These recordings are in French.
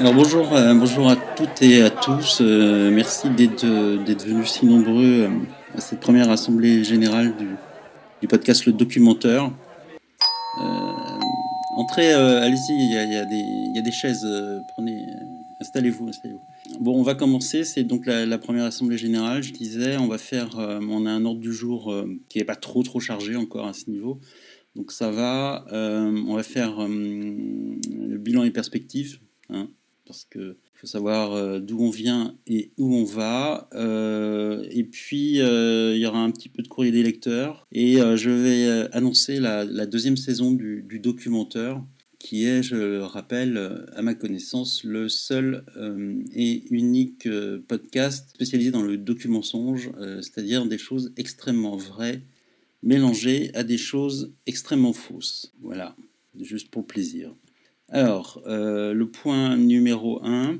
Alors bonjour, euh, bonjour à toutes et à tous. Euh, merci d'être euh, d'être venus si nombreux à cette première assemblée générale du, podcast Le Documenteur. Entrez, allez-y, il y a, des- chaises. prenez, installez-vous, installez-vous. Bon, on va commencer. C'est donc la, première assemblée générale. Je disais, on va faire, on a un ordre du jour qui n'est pas trop trop chargé encore à ce niveau. Donc ça va. On va faire le bilan et perspectives. hein, parce que faut savoir euh, d'où on vient et où on va. Euh, et puis, euh, il y aura un petit peu de courrier des lecteurs. Et je vais annoncer la, deuxième saison du, du documentaire, qui est, je le rappelle, à ma connaissance, le seul et unique podcast spécialisé dans le docu-mensonge, euh, c'est-à-dire des choses extrêmement vraies mélangées à des choses extrêmement fausses. Voilà, juste pour plaisir. Alors, euh, le point numéro 1,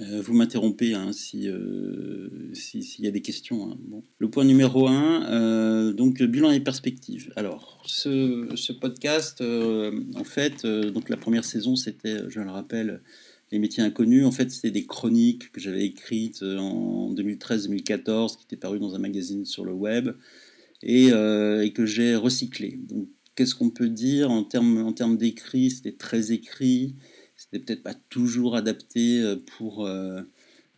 vous m'interrompez hein, si, euh, si- s'il y a des questions. hein. Le point numéro 1, donc bilan et perspective. Alors, ce, podcast, euh, en fait, euh, donc la première saison, c'était, je le rappelle, les métiers inconnus. En fait, c'était des chroniques que j'avais écrites euh, en 2013-2014, qui étaient parues dans un magazine sur le web, et, euh, que j'ai recyclé. Donc, qu'est-ce qu'on peut dire en termes en termes d'écrit? C'était très écrit, c'était peut-être pas toujours adapté euh, pour euh,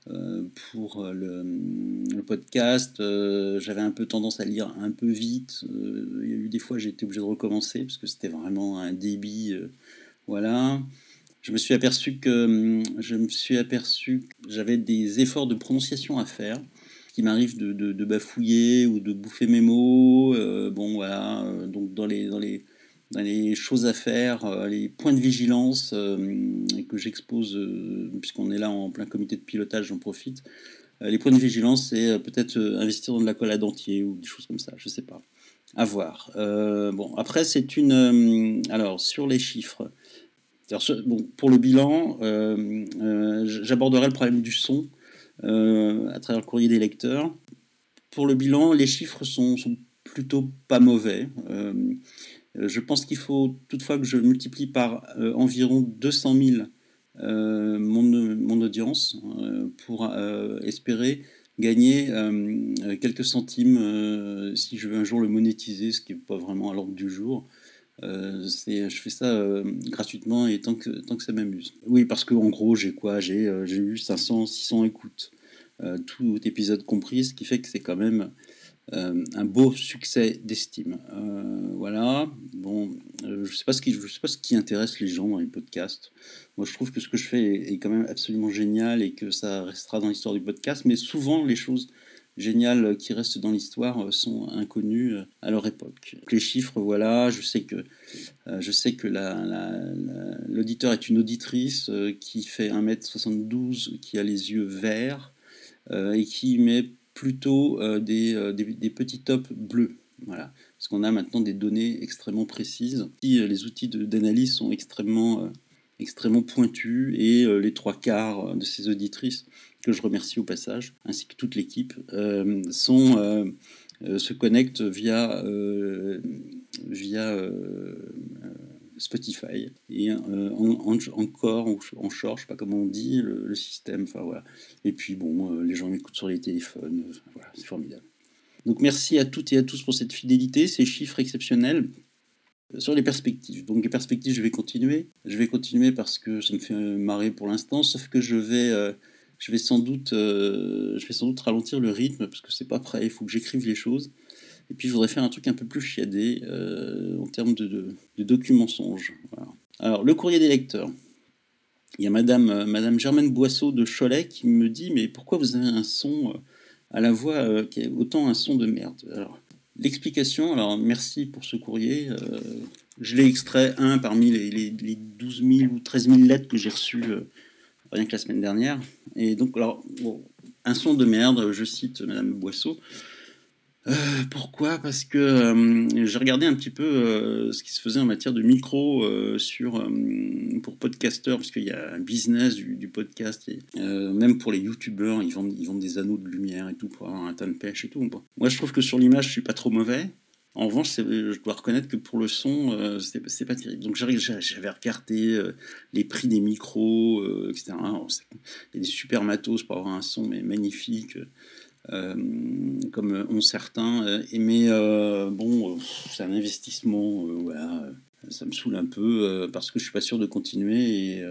euh, pour le, podcast. J'avais un peu tendance à lire un peu vite. Il y a eu des fois j'ai été obligé de recommencer parce que c'était vraiment un débit. voilà. Je me suis aperçu que hum, je me suis aperçu que j'avais des efforts de prononciation à faire qui m'arrive de, bafouiller ou de bouffer mes mots. euh, bon, voilà. euh, donc, dans les, dans, les, dans les choses à faire, euh, les points de vigilance que j'expose, puisqu'on est là en plein comité de pilotage, j'en profite. Les points de vigilance, c'est peut-être investir dans de la colle à dentier ou des choses comme ça, je sais pas. À voir. Bon, après, c'est une. alors, sur les chiffres. Bon, pour le bilan, j'aborderai le problème du son à travers le courrier des lecteurs. Pour le bilan, les chiffres sont, plutôt pas mauvais. Euh, euh, je pense qu'il faut toutefois que je multiplie par euh, environ 200 000 euh, mon, audience euh, pour euh, espérer gagner euh, euh, quelques centimes euh, si je veux un jour le monétiser, ce qui n'est pas vraiment à l'ordre du jour. Euh, je fais ça euh, gratuitement et tant que, tant que ça m'amuse. Oui, parce qu'en gros, j'ai quoi? J'ai euh, eu 500, 600 écoutes, euh, tout épisode compris, ce qui fait que c'est quand même un beau succès d'estime. Voilà. Bon, je sais sais pas ce qui intéresse les gens dans les podcasts. Moi, je trouve que ce que je fais est quand même absolument génial et que ça restera dans l'histoire du podcast. Mais souvent, les choses géniales qui restent dans l'histoire euh, sont inconnues euh, à leur époque. Les chiffres, voilà. Je sais que euh, je sais que la- la- la- l'auditeur est une auditrice qui fait 1m72, qui a les yeux verts et qui met plutôt des, petits tops bleus. Voilà. Parce qu'on a maintenant des données extrêmement précises. Les outils d'analyse sont extrêmement, extrêmement pointus et les trois quarts de ces auditrices, que je remercie au passage, ainsi que toute l'équipe, euh, sont, euh, euh, se connectent via, via Spotify et en- en- encore en, en short, je sais pas comment on dit, le, le système. Enfin voilà. Et puis bon, les gens m'écoutent sur les téléphones. voilà, c'est formidable. Donc merci à toutes et à tous pour cette fidélité, ces chiffres exceptionnels. Sur les perspectives. Donc les perspectives, je vais continuer. Je vais continuer parce que ça me fait marrer pour l'instant, sauf que je vais, je vais sans doute, euh, je vais sans doute ralentir le rythme parce que c'est pas prêt. Il faut que j'écrive les choses. Et puis je voudrais faire un truc un peu plus chiadé euh, en termes de, docu-mensonges. Voilà. Alors le courrier des lecteurs. Il y a Madame, euh, Madame Germaine Boisseau de Cholet qui me dit mais pourquoi vous avez un son à la voix qui est autant un son de merde? Alors l'explication. Alors merci pour ce courrier. je l'ai extrait un parmi les, les, les 12 000 ou 13 000 lettres que j'ai reçues rien que la semaine dernière. Et donc alors bon, un son de merde. Je cite Madame Boisseau. Euh, pourquoi? Parce que euh, j'ai regardé un petit peu euh, ce qui se faisait en matière de micro sur, pour podcasteurs, parce qu'il y a un business du, podcast, même pour les youtubeurs, ils vendent, ils vendent des anneaux de lumière et tout pour avoir un tas de pêche et tout. Moi, je trouve que sur l'image, je suis pas trop mauvais. En revanche, je dois reconnaître que pour le son, euh, c'est pas terrible. Donc j'avais regardé euh, les prix des micros, euh, etc. Il y a des super matos pour avoir un son magnifique, comme ont certains. Mais bon, c'est un investissement. Ça me saoule un peu parce que je suis pas sûr de continuer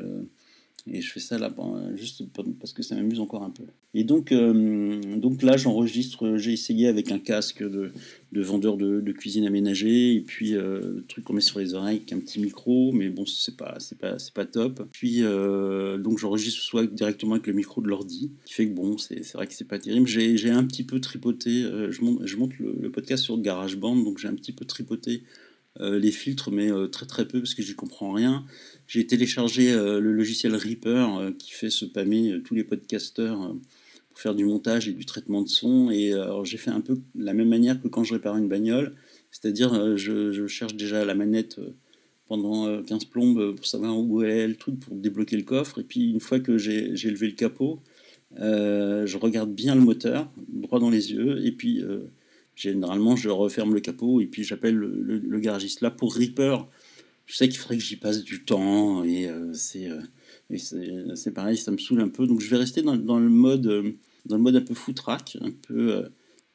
et je fais ça là juste parce que ça m'amuse encore un peu. Et donc, euh, donc là, j'enregistre, j'ai essayé avec un casque de, de vendeur de, cuisine aménagée, et puis euh, truc qu'on met sur les oreilles avec un petit micro, mais bon, c'est pas, pas, pas top. Puis euh, donc j'enregistre soit directement avec le micro de l'ordi, qui fait que bon, c'est, vrai que c'est pas terrible. J'ai, un petit peu tripoté, je monte, je monte le, le, podcast sur GarageBand, donc j'ai un petit peu tripoté les filtres, mais très très peu parce que j'y comprends rien. J'ai téléchargé euh, le logiciel Reaper euh, qui fait se pâmer euh, tous les podcasteurs pour faire du montage et du traitement de son. Et j'ai fait un peu la même manière que quand je répare une bagnole, c'est-à-dire je, cherche déjà la manette pendant 15 plombes pour savoir où est le truc pour débloquer le coffre. Et puis une fois que j'ai levé le capot, je regarde bien le moteur, droit dans les yeux, et puis généralement je referme le capot et puis j'appelle le, garagiste. Là pour Reaper, je sais qu'il faudrait que j'y passe du temps et euh, euh, c'est pareil, ça me saoule un peu. Donc je vais rester dans, le mode euh, dans le mode un peu foutraque, un peu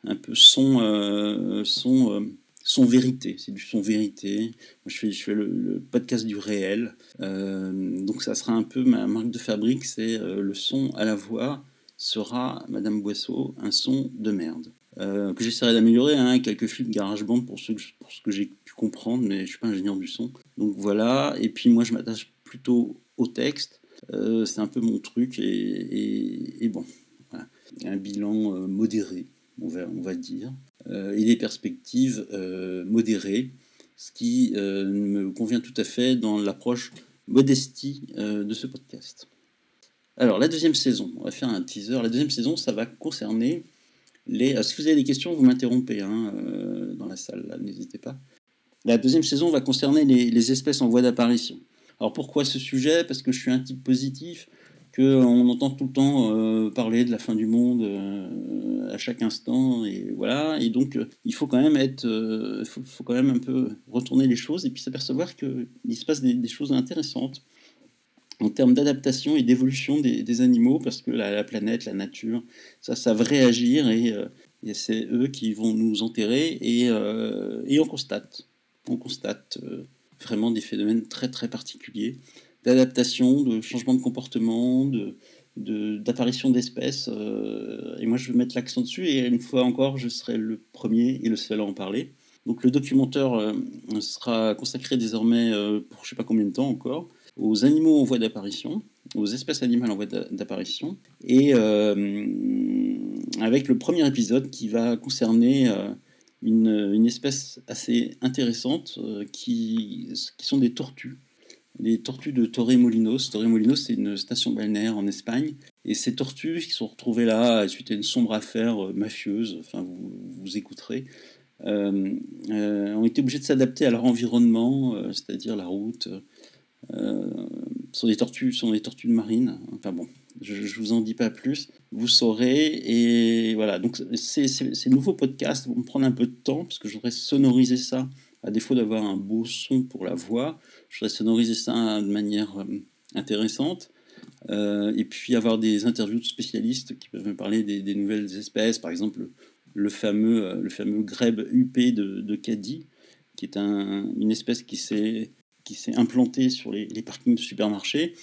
un peu son son son vérité, c'est du son vérité. Je fais, je fais le, podcast du réel. donc ça sera un peu ma marque de fabrique, c'est le son à la voix sera, Madame Boisseau, un son de merde. Que j'essaierai d'améliorer, hein, quelques fils de GarageBand pour, pour ce que j'ai comprendre, mais je suis pas ingénieur du son. Donc voilà, et puis moi je m'attache plutôt au texte, euh, c'est un peu mon truc, et, bon, un bilan euh, modéré, on va, on va dire, euh, et des perspectives modérées, ce qui me convient tout à fait dans l'approche modestie de ce podcast. Alors la deuxième saison, on va faire un teaser, la deuxième saison ça va concerner les... si vous avez des questions, vous m'interrompez hein, dans la salle, n'hésitez pas. La deuxième saison va concerner les, espèces en voie d'apparition. Alors pourquoi ce sujet? Parce que je suis un type positif, qu'on entend tout le temps euh, parler de la fin du monde euh, à chaque instant, et voilà. Et donc euh, il faut quand même être, faut, quand même un peu retourner les choses et puis s'apercevoir qu'il se passe des, choses intéressantes en termes d'adaptation et d'évolution des, animaux, parce que la, planète, la nature, ça savent réagir et, et c'est eux qui vont nous enterrer et, et on constate on constate euh, vraiment des phénomènes très très particuliers d'adaptation, de changement de comportement, de, d'apparition d'espèces. Euh, et moi, je vais mettre l'accent dessus. Et une fois encore, je serai le premier et le seul à en parler. Donc, le documentaire euh, sera consacré désormais, pour je sais pas combien de temps encore, aux animaux en voie d'apparition, aux espèces animales en voie d'apparition, et avec le premier épisode qui va concerner une, espèce assez intéressante euh, qui, qui, sont des tortues. Les tortues de Torremolinos. Torremolinos, c'est une station balnéaire en Espagne. Et ces tortues qui sont retrouvées là suite à une sombre affaire euh, mafieuse, enfin vous, vous écouterez, euh, ont été obligées de s'adapter à leur environnement, c'est-à-dire la route. Sont des tortues, sont des tortues marines. Enfin bon, je ne vous en dis pas plus. Vous saurez. Et voilà. Donc, ces, nouveaux podcasts vont me prendre un peu de temps parce que je voudrais sonoriser ça. À défaut d'avoir un beau son pour la voix, je voudrais sonoriser ça de manière euh, intéressante. Euh, et puis avoir des interviews de spécialistes qui peuvent me parler des, nouvelles espèces. Par exemple, le fameux, euh, le fameux grèbe UP de, de Caddy, qui est une espèce qui s'est implantée sur les, parkings de supermarchés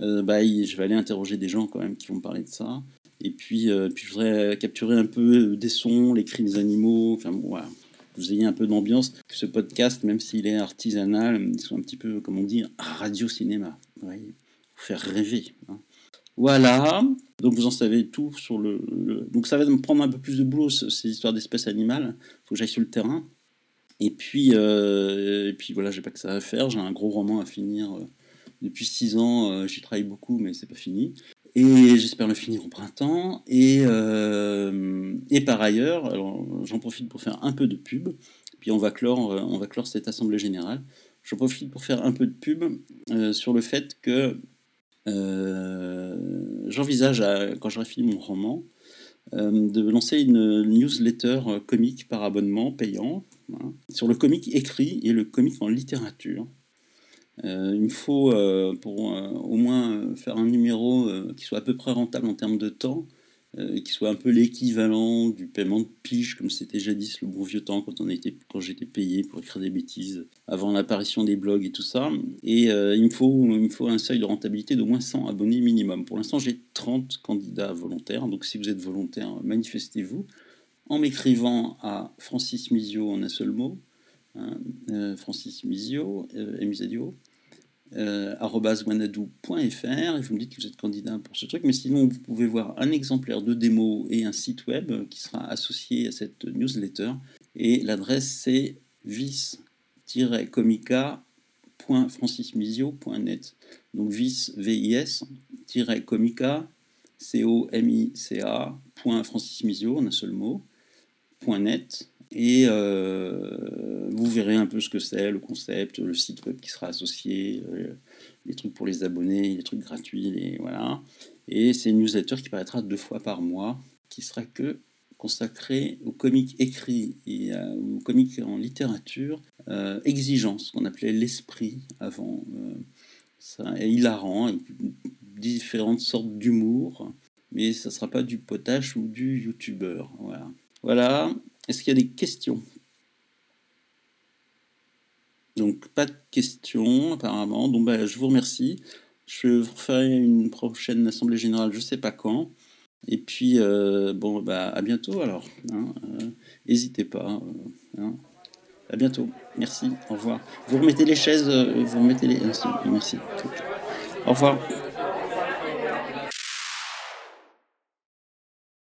euh, bah, je vais aller interroger des gens quand même qui vont me parler de ça. Et puis, euh, puis je voudrais capturer un peu des sons, les cris des animaux, enfin voilà. Que vous ayez un peu d'ambiance, que ce podcast, même s'il est artisanal, il soit un petit peu, comme on dit, radio-cinéma. pour faire rêver. Hein. Voilà, donc vous en savez tout sur le, Donc ça va me prendre un peu plus de boulot, ces histoires d'espèces animales. Il faut que j'aille sur le terrain. Et puis, euh, et puis voilà, j'ai pas que ça à faire. J'ai un gros roman à finir depuis six ans, euh, j'y travaille beaucoup, mais c'est pas fini. Et j'espère le finir au printemps. Et, euh, et par ailleurs, j'en profite pour faire un peu de pub. Puis on va clore, euh, on va clore cette assemblée générale. J'en profite pour faire un peu de pub sur le fait que j'envisage, quand j'aurai fini mon roman, de lancer une newsletter comique par abonnement payant hein, sur le comique écrit et le comique en littérature. il me faut, pour au moins faire un numéro qui soit à peu près rentable en termes de temps, euh, qui soit un peu l'équivalent du paiement de pige, comme c'était jadis le bon vieux temps quand, quand j'étais payé pour écrire des bêtises, avant l'apparition des blogs et tout ça. Et euh, il, me faut, il me faut un seuil de rentabilité d'au moins 100 abonnés minimum. Pour l'instant, j'ai 30 candidats volontaires, donc si vous êtes volontaire, manifestez-vous en m'écrivant à Francis Misio en un seul mot, hein, euh, Francis Misio, M-I-Z-I-O, euh, et vous me dites que vous êtes candidat pour ce truc. Mais sinon, vous pouvez voir un exemplaire de démo et un site web qui sera associé à cette newsletter. Et l'adresse c'est vis-comica.francismisio.net. Donc vis, V-I-S, comica, C-O-M-I-C-A, .francismisio, en un seul mot, .net. Et euh, vous verrez un peu ce que c'est, le concept, le site web qui sera associé, euh, les trucs pour les abonnés, les trucs gratuits, et voilà. Et c'est une newsletter qui paraîtra deux fois par mois, qui sera que consacrée aux comics écrits et aux comics en littérature euh, qu'on appelait l'esprit avant. ça est hilarant, différentes sortes d'humour, mais ça ne sera pas du potache ou du youtubeur. Voilà. Voilà, est-ce qu'il y a des questions? Donc, pas de questions, apparemment. Donc, bah, je vous remercie. Je vous referai une prochaine assemblée générale, je ne sais pas quand. Et puis, euh, bon, bah, à bientôt alors. Hein, euh, n'hésitez pas. Euh, hein. À bientôt. Merci. Au revoir. Vous remettez les chaises. vous remettez les. Merci. Au revoir.